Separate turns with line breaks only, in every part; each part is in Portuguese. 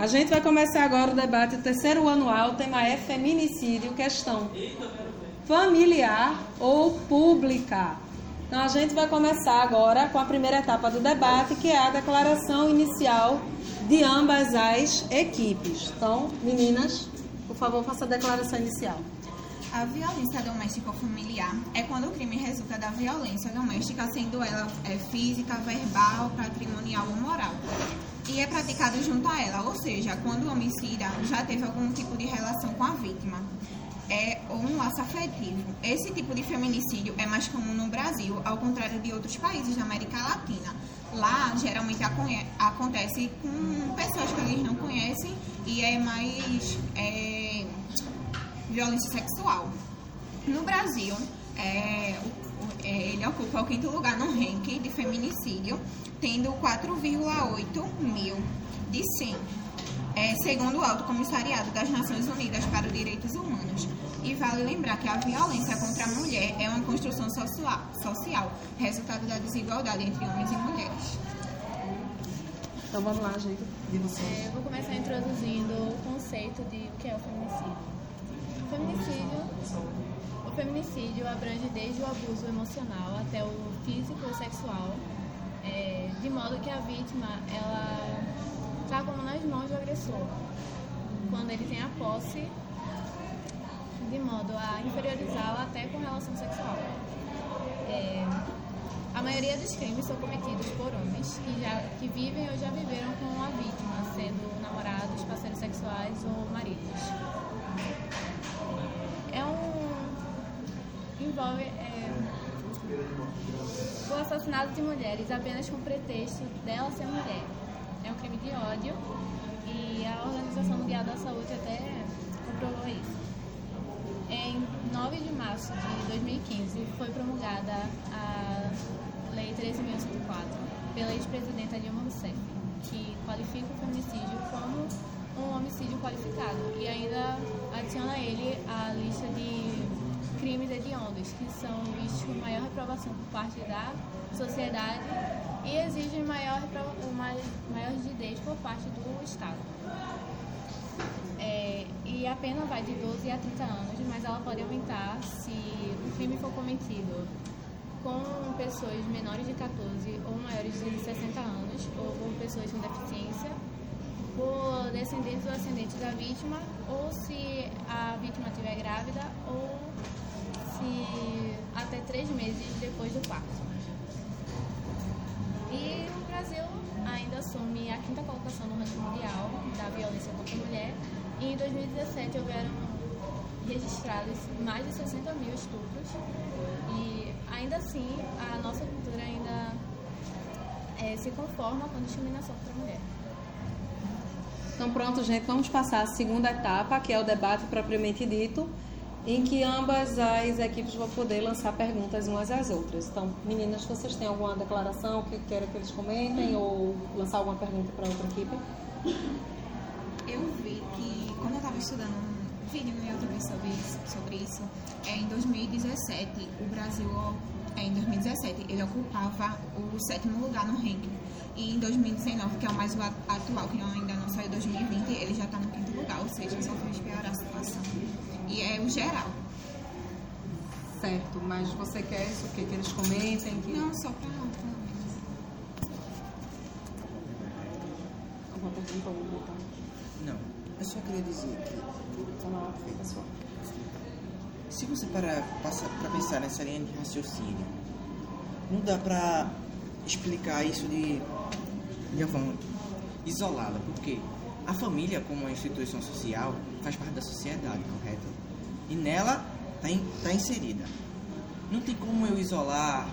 A gente vai começar agora o debate do terceiro anual, o tema é feminicídio, questão familiar ou pública. Então a gente vai começar agora com a primeira etapa do debate, que é a declaração inicial de ambas as equipes. Então, meninas, por favor, faça a declaração inicial.
A violência doméstica familiar é quando o crime resulta da violência doméstica, sendo ela é, física, verbal, patrimonial ou moral. E é praticada junto a ela, ou seja, quando o homicida já teve algum tipo de relação com a vítima. É, um laço afetivo. Esse tipo de feminicídio é mais comum no Brasil, ao contrário de outros países da América Latina. Lá, geralmente, acontece com pessoas que eles não conhecem e é mais. É, violência sexual. No Brasil, é, é, ele ocupa o quinto lugar no ranking de feminicídio, tendo 4,8 mil de 100, é, segundo o Alto Comissariado das Nações Unidas para os Direitos Humanos. E vale lembrar que a violência contra a mulher é uma construção social, social resultado da desigualdade entre homens e mulheres.
Então vamos lá, gente. De vocês.
É, eu vou começar introduzindo o conceito de o que é o feminicídio feminicídio, o feminicídio abrange desde o abuso emocional até o físico ou sexual, é, de modo que a vítima ela está como nas mãos do agressor, quando ele tem a posse, de modo a inferiorizá-la até com relação sexual. É, a maioria dos crimes são cometidos por homens que, já, que vivem ou já viveram com a vítima, sendo namorados, parceiros sexuais ou maridos envolve é, o assassinato de mulheres apenas com pretexto dela ser mulher. É um crime de ódio e a Organização Mundial da Saúde até comprovou isso. Em 9 de março de 2015 foi promulgada a Lei 13.104 pela ex-presidenta Dilma Rousseff, que qualifica o feminicídio como um homicídio qualificado e ainda adiciona ele a lista de crimes hediondos, que são vistos com maior reprovação por parte da sociedade e exigem maior, maior rigidez por parte do Estado. É, e a pena vai de 12 a 30 anos, mas ela pode aumentar se o crime for cometido com pessoas menores de 14 ou maiores de 60 anos, ou com pessoas com deficiência por descendentes ou ascendentes da vítima, ou se a vítima estiver grávida, ou se até três meses depois do parto. E o Brasil ainda assume a quinta colocação no ranking mundial da violência contra a mulher. E em 2017 houveram registrados mais de 60 mil estupros. E ainda assim, a nossa cultura ainda é, se conforma com a discriminação contra a mulher.
Então, pronto, gente, vamos passar a segunda etapa, que é o debate propriamente dito, em que ambas as equipes vão poder lançar perguntas umas às outras. Então, meninas, vocês têm alguma declaração que queiram que eles comentem ou lançar alguma pergunta para outra equipe?
Eu vi que, quando eu estava estudando um vídeo no YouTube sobre isso, sobre isso é, em 2017, o Brasil, em 2017, ele ocupava o sétimo lugar no ranking e em 2019, que é o mais atual, que ainda não saiu 2020, ele já está no quinto lugar, ou seja, só fez piorar a situação. E é o geral.
Certo, mas você quer isso, que, que eles comentem? Que...
Não, só para pelo
Alguma pergunta ou?
Não, eu só queria dizer que.
Então, na fica só.
Se você parar para pensar nessa linha de raciocínio, não dá para explicar isso de de forma isolada, porque a família, como uma instituição social, faz parte da sociedade, correto? E nela está tá inserida. Não tem como eu isolar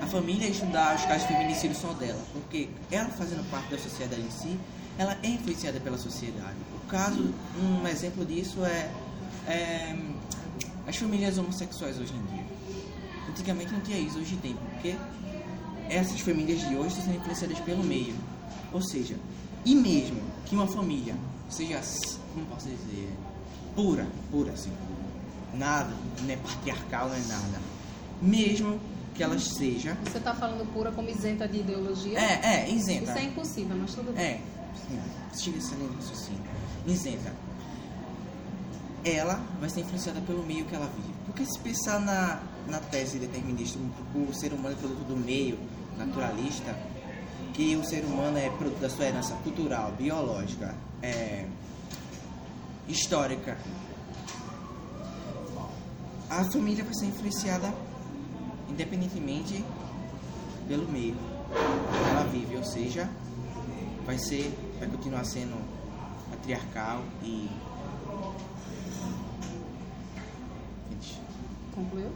a família e estudar os casos de feminicídio só dela, porque ela fazendo parte da sociedade em si, ela é influenciada pela sociedade. O caso, um exemplo disso é, é as famílias homossexuais hoje em dia. Antigamente não tinha isso, hoje tem, porque essas famílias de hoje estão sendo influenciadas pelo meio. Ou seja, e mesmo que uma família seja, como posso dizer, pura, pura assim, nada, não é patriarcal, não é nada, mesmo que ela seja.
Você está falando pura como isenta de ideologia?
É, é, isenta.
Isso é impossível, mas tudo bem.
É, sim, siga essa linha de raciocínio. Isenta. Ela vai ser influenciada pelo meio que ela vive. Porque se pensar na, na tese determinista, o ser humano é produto do meio, naturalista, que o ser humano é produto da sua herança cultural, biológica, é, histórica, a família vai ser influenciada independentemente pelo meio que ela vive, ou seja, vai ser, vai continuar sendo patriarcal e
Concluiu?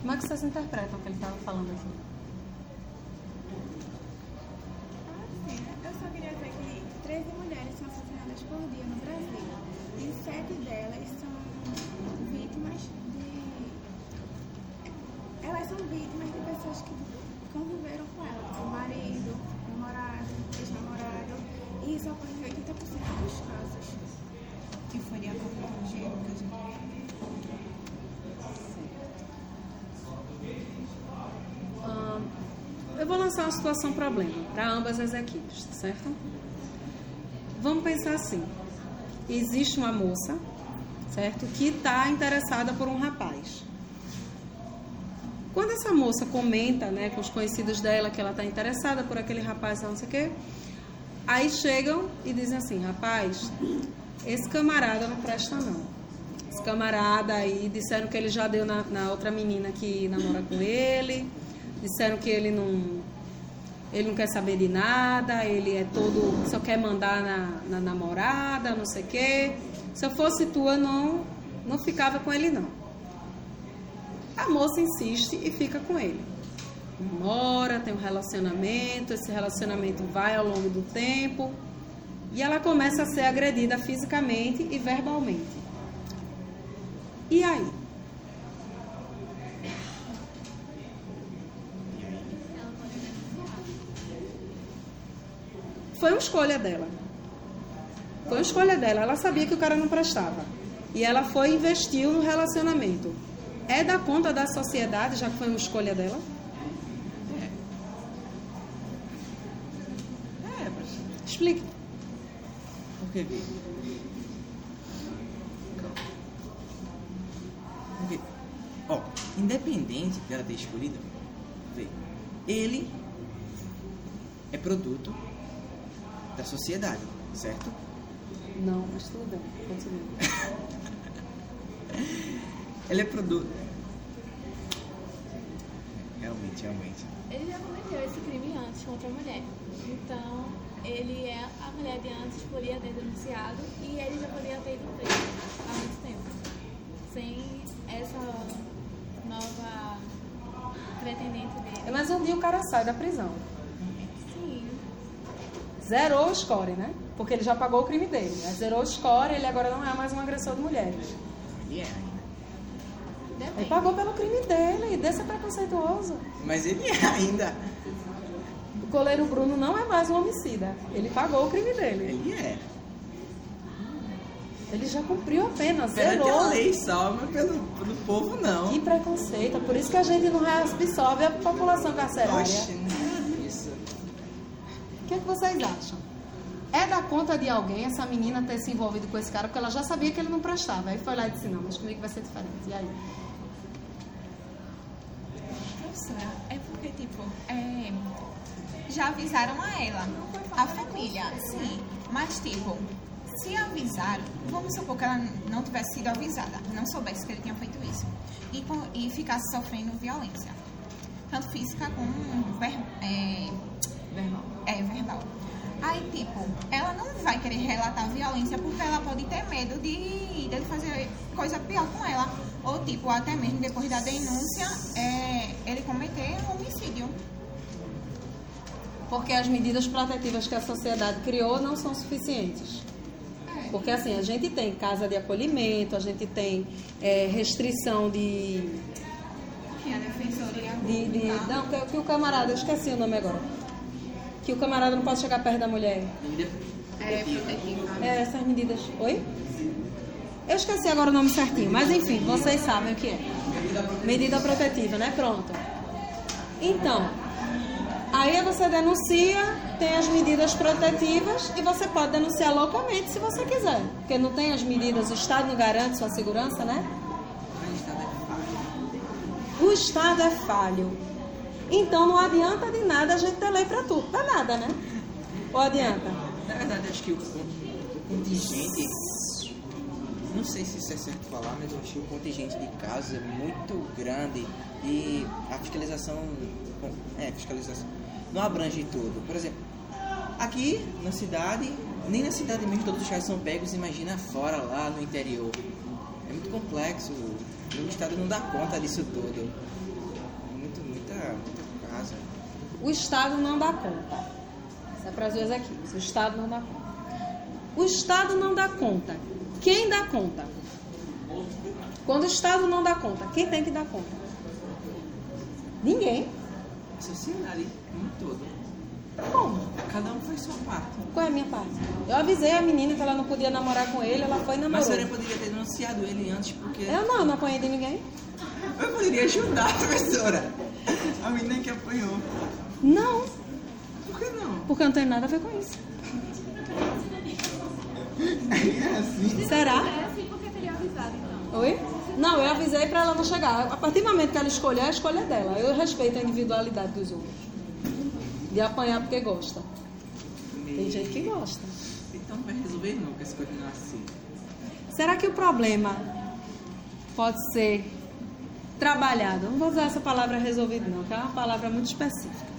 Como é que vocês interpretam o que ele estava falando aqui?
Sim, eu só queria dizer que 13 mulheres são assassinadas por dia no Brasil e sete delas são vítimas de. Elas são vítimas de pessoas que conviveram com elas, o marido, namorado, ex-namorado, e isso ocorre em 80% dos casos.
Que foi de acordo com o gênero que a gente
Ahn, eu vou lançar uma situação problema para ambas as equipes, certo? Vamos pensar assim: existe uma moça, certo, que está interessada por um rapaz. Quando essa moça comenta, né, com os conhecidos dela que ela está interessada por aquele rapaz, não sei o quê, aí chegam e dizem assim: rapaz, esse camarada não presta não. Esse camarada aí disseram que ele já deu na, na outra menina que namora com ele, disseram que ele não ele não quer saber de nada, ele é todo só quer mandar na, na namorada, não sei o quê. Se eu fosse tua, não não ficava com ele não. A moça insiste e fica com ele. Mora, tem um relacionamento, esse relacionamento vai ao longo do tempo e ela começa a ser agredida fisicamente e verbalmente. E aí? Foi uma escolha dela. Foi uma escolha dela. Ela sabia que o cara não prestava. E ela foi e investiu no relacionamento. É da conta da sociedade, já que foi uma escolha dela?
É, mas
Explique.
Porque vê. Porque, ó, independente dela ter escolhido, ele é produto da sociedade, certo?
Não, mas tudo bem. Continua.
Ele é produto. Realmente, realmente.
Ele já cometeu esse crime antes contra a mulher. Então, ele é a mulher de antes, poderia ter denunciado e ele já poderia ter ido preso há muito tempo. Sem essa nova pretendente dele.
Mas um dia o cara sai da prisão. Zerou o score, né? Porque ele já pagou o crime dele. Né? Zerou o score, ele agora não é mais um agressor de mulheres.
Ele é ainda.
Ele pagou pelo crime dele, desse é preconceituoso.
Mas ele é ainda.
O coleiro Bruno não é mais um homicida. Ele pagou o crime dele.
Ele é.
Ele já cumpriu a pena, zerou.
lei só, mas pelo, pelo povo não.
Que preconceito. Por isso que a gente não absorve a população carcerária.
Oxe, é.
O que, é que vocês acham? É da conta de alguém essa menina ter se envolvido com esse cara porque ela já sabia que ele não prestava. Aí foi lá e disse, não, mas comigo vai ser diferente. E aí?
Professora, é porque, tipo, é, já avisaram a ela, a família, sim. Mas, tipo, se avisaram, vamos supor que ela não tivesse sido avisada, não soubesse que ele tinha feito isso, e, e ficasse sofrendo violência, tanto física como ver, é,
Verbal.
É, verbal. Aí, tipo, ela não vai querer relatar violência porque ela pode ter medo de dele fazer coisa pior com ela. Ou, tipo, até mesmo depois da denúncia, é, ele cometer um homicídio.
Porque as medidas protetivas que a sociedade criou não são suficientes. Porque assim, a gente tem casa de acolhimento, a gente tem é, restrição de,
Que a defensoria
de, de- Não, que, que o camarada, eu esqueci o nome agora. Que o camarada não pode chegar perto da mulher.
é protetiva.
É, essas medidas. Oi? Eu esqueci agora o nome certinho, mas enfim, vocês sabem o que é. Medida protetiva, né? Pronto. Então, Aí você denuncia, tem as medidas protetivas e você pode denunciar localmente se você quiser. Porque não tem as medidas, o Estado não garante sua segurança, né? O Estado é falho. Então não adianta de nada a gente ter lei para tudo. Pra nada, né? Ou adianta?
Na verdade, acho que o, contingente. Não sei se isso é certo falar, mas eu acho que o contingente de casos é muito grande e a fiscalização. É, fiscalização. Não abrange tudo. Por exemplo, aqui na cidade, nem na cidade mesmo todos os casos são pegos, imagina fora, lá no interior. É muito complexo. O Estado não dá conta disso tudo. Muito, muita, muita casa.
O Estado não dá conta. Isso é para as duas aqui. O Estado não dá conta. O Estado não dá conta. Quem dá conta? Quando o Estado não dá conta, quem tem que dar conta? Ninguém.
A sociedade como um todo.
Como?
Cada um faz sua parte.
Qual é a minha parte? Eu avisei a menina que ela não podia namorar com ele, ela foi e
Mas a senhora poderia ter denunciado ele antes, porque
Eu não, não apanhei de ninguém.
eu poderia ajudar professora. A menina que apanhou.
Não,
Por que não?
porque não tem nada a ver com isso.
É assim.
Será?
É assim porque teria avisado, então.
Oi? Não, eu avisei pra ela não chegar. A partir do momento que ela escolher, a escolha é dela. Eu respeito a individualidade dos outros. De apanhar porque gosta. Tem gente que gosta.
Então não vai resolver nunca se continuar assim.
Será que o problema pode ser trabalhado? Não vou usar essa palavra resolvido, não, que é uma palavra muito específica.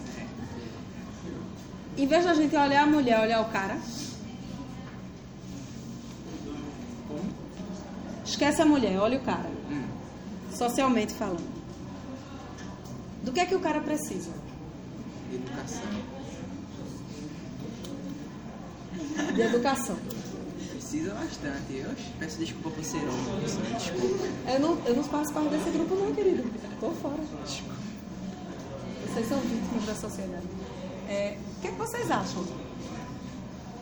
Em vez da gente olhar a mulher, olhar o cara. Esquece a mulher, olha o cara. Socialmente falando. Do que é que o cara precisa?
Educação.
De educação.
Precisa bastante. Eu peço desculpa por ser homem. Desculpa.
Eu não, eu não faço parte desse grupo, não, querido. Tô fora.
Desculpa.
Vocês são vítimas da sociedade. É, o que, é que vocês acham?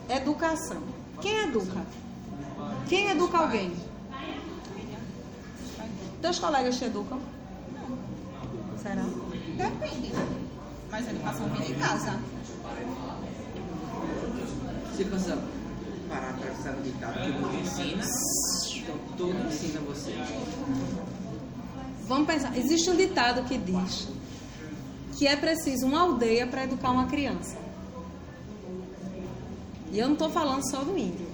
Educação. Quem educa? Quem educa alguém? Teus colegas te educam? Será?
Depende. Mas a educação vem de casa.
Você para pensar no ditado que o mundo ensina, então todo ensina você.
Vamos pensar. Existe um ditado que diz que é preciso uma aldeia para educar uma criança. E eu não estou falando só do índio.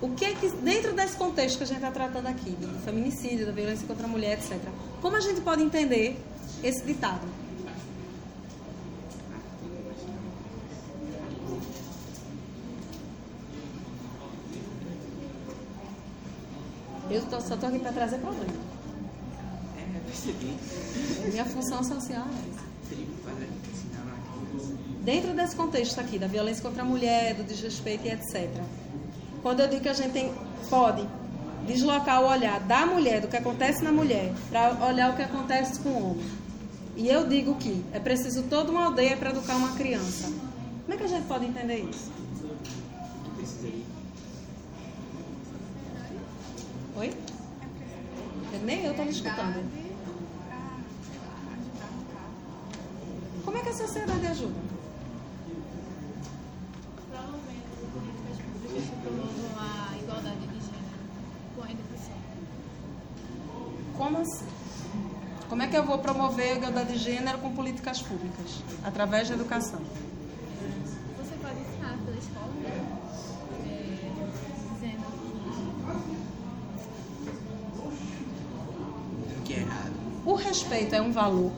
O que é que, dentro desse contexto que a gente está tratando aqui, do feminicídio, da violência contra a mulher, etc., como a gente pode entender esse ditado? Eu tô, só estou aqui para trazer problema.
É, eu percebi.
Minha função social é essa. Dentro desse contexto aqui, da violência contra a mulher, do desrespeito e etc. Quando eu digo que a gente tem, pode deslocar o olhar da mulher, do que acontece na mulher, para olhar o que acontece com o homem. E eu digo que é preciso toda uma aldeia para educar uma criança. Como é que a gente pode entender isso?
Que precisa ir.
Oi? Eu- Nem eu me escutando. Como é que a sociedade ajuda? Como assim? Como é que eu vou promover a igualdade de gênero com políticas públicas? Através da educação.
O
respeito é um valor.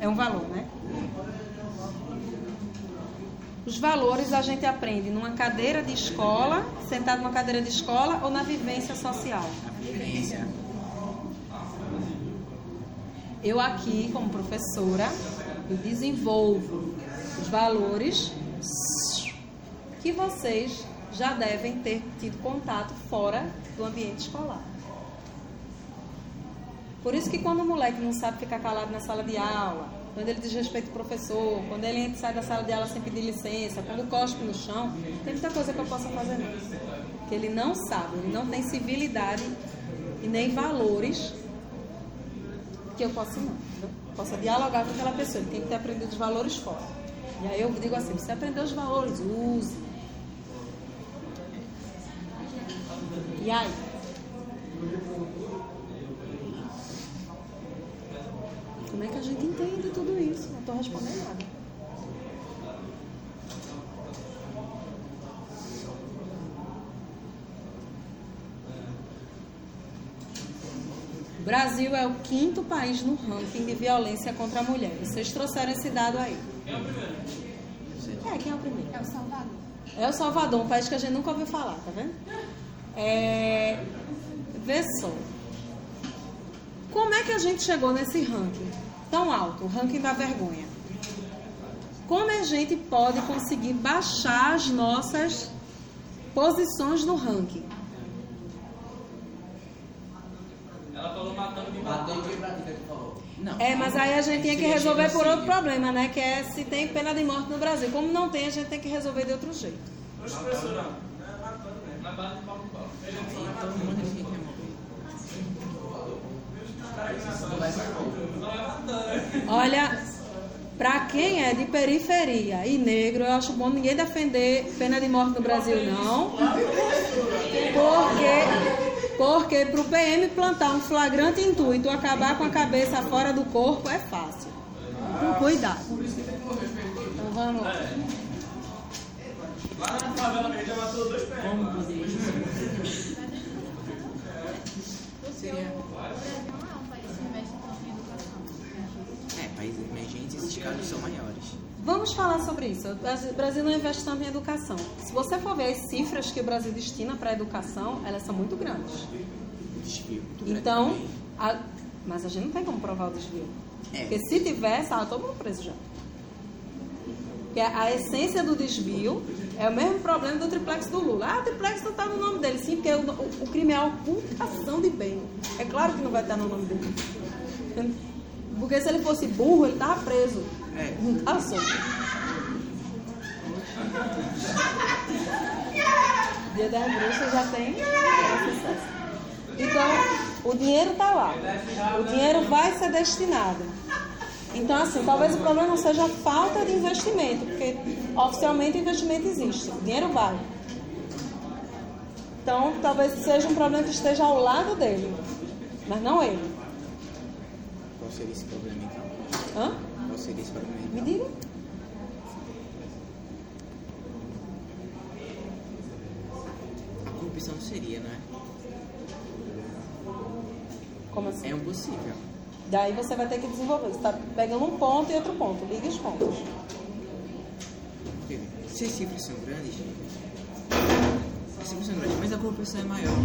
É um valor, né? Os valores a gente aprende numa cadeira de escola, sentado numa cadeira de escola ou na vivência social.
Vivência.
Eu aqui, como professora, eu desenvolvo os valores que vocês já devem ter tido contato fora do ambiente escolar. Por isso que quando o moleque não sabe ficar calado na sala de aula, quando ele desrespeita o professor, quando ele entra e sai da sala de aula sem pedir licença, quando cospe no chão, tem muita coisa que eu possa fazer não. Que ele não sabe, ele não tem civilidade e nem valores que eu possa não. dialogar com aquela pessoa. Ele tem que ter aprendido os valores fora. E aí eu digo assim, você aprendeu os valores, use. E aí? Como é que a gente entende tudo isso? Não estou respondendo nada. O Brasil é o quinto país no ranking de violência contra a mulher. Vocês trouxeram esse dado aí. Quem é o primeiro? É, quem é o primeiro?
É o Salvador.
É o Salvador, um país que a gente nunca ouviu falar, tá vendo? É... Vê só. Como é que a gente chegou nesse ranking tão alto, o ranking da vergonha? Como a gente pode conseguir baixar as nossas posições no ranking?
Matou quem pratica, tu falou. Não.
É, mas aí a gente tinha que resolver por outro problema, né? Que é se tem pena de morte no Brasil. Como não tem, a gente tem que resolver de outro jeito.
Então, um monte de gente ia morrer.
Olha, pra quem é de periferia e negro, eu acho bom ninguém defender pena de morte no Brasil, não. Porque, porque pro PM plantar um flagrante intuito, acabar com a cabeça fora do corpo, é fácil. Com cuidado. Então vamos lá.
Como poderia Seria.
O Brasil não é um país que investe tanto em educação.
É, países emergentes, esses casos são maiores.
Vamos falar sobre isso. O Brasil- não investe tanto em educação. Se você for ver as cifras que o Brasil destina para a educação, elas são muito grandes.
O desvio. muito grande
Então, a- mas a gente não tem como provar o desvio.
É.
Porque se tivesse, estava todo mundo preso já. Porque a essência do desvio é o mesmo problema do triplex do Lula. Ah, o triplex não está no nome dele. Sim, porque o, o- crime é a ocultação de bem. É claro que não vai estar no nome dele. Porque se ele fosse burro, ele estava preso.
É.
Não estava solto. Dia das Bruxas já tem. Então, o dinheiro está lá. O dinheiro vai ser destinado. Então, assim, talvez o problema não seja a falta de investimento, porque oficialmente o investimento existe, o dinheiro vai. Então, talvez seja um problema que esteja ao lado dele, mas não ele.
Qual seria esse problema então?
Hã?
Qual seria esse problema
Me
então?
diga.
A corrupção seria, não é?
Como assim?
É um possível.
Daí você vai ter que desenvolver. Você está pegando um ponto e outro ponto. Liga os pontos.
Se as cifras são grandes, as cifras são grandes, mas a corrupção é maior.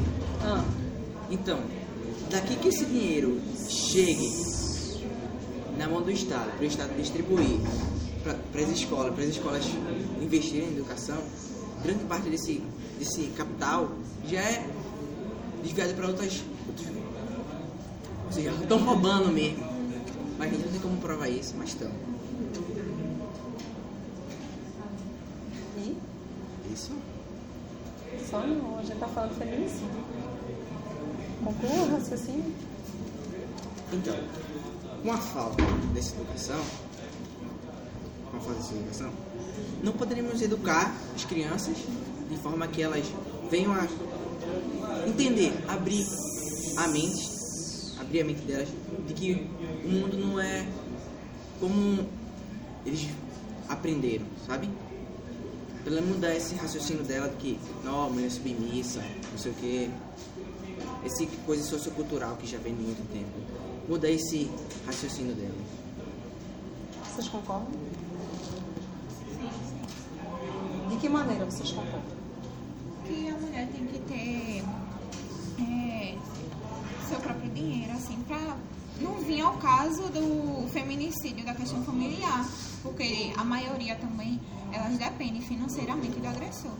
Ah,
Então, daqui que esse dinheiro chegue na mão do Estado, para o Estado distribuir para as escolas, para as escolas investirem em educação, grande parte desse, desse capital já é desviado para outras, seja, estão roubando mesmo. Mas a gente não tem como provar isso, mas estão.
e
Isso
só não. A gente está falando de feminicídio. Conclua o raciocínio.
Então, com a falta dessa educação, com a falta dessa educação, não poderíamos educar as crianças de forma que elas venham a entender, abrir a mente, abrir a mente delas de que o mundo não é como eles aprenderam, sabe? Pra ela mudar esse raciocínio dela de que, não, mulher é submissa, não sei o que, esse coisa sociocultural que já vem de muito tempo. Muda esse raciocínio dela.
Vocês concordam? De que maneira vocês concordam?
que a mulher tem que ter é, seu próprio dinheiro, assim, pra não vir ao caso do feminicídio, da questão familiar, porque a maioria também, elas dependem financeiramente do agressor.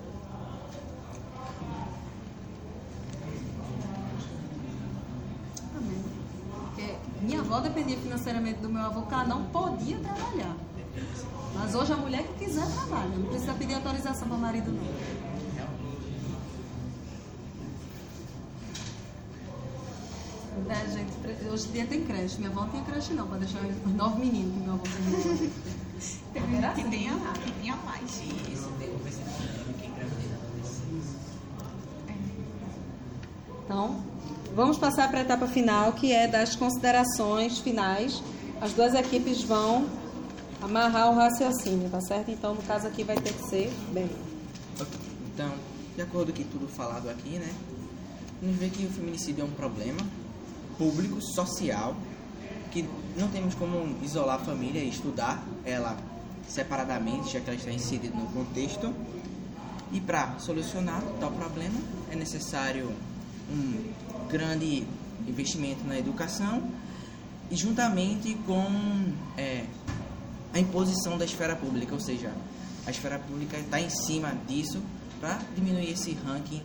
Amém. Minha avó dependia financeiramente do meu avô, porque ela não podia trabalhar. Mas hoje a mulher que quiser trabalha, não precisa pedir autorização para o marido, não. Né, gente? Hoje em dia tem creche. Minha avó não tinha creche não, para deixar os nove meninos que minha avó tem.
Que tenha, que tinha mais.
Isso, que engravidez
Então, vamos passar para a etapa final, que é das considerações finais. As duas equipes vão amarrar o raciocínio, tá certo? Então, no caso aqui vai ter que ser bem.
Ok, Então, de acordo com tudo falado aqui, né? A gente vê que o feminicídio é um problema público, social, que não temos como isolar a família e estudar ela separadamente, já que ela está inserida no contexto. E para solucionar tal problema é necessário um grande investimento na educação e juntamente com é, a imposição da esfera pública, ou seja, a esfera pública está em cima disso para diminuir esse ranking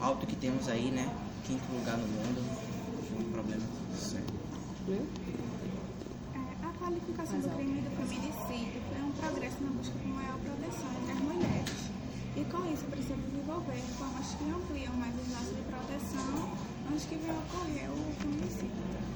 alto que temos aí, né? Quinto lugar no mundo, um problema sério.
É, a qualificação do crime do feminicídio é um progresso na busca por maior proteção entre as mulheres. E com isso precisa desenvolver formas que ampliam mais os laços de proteção antes que venha a ocorrer o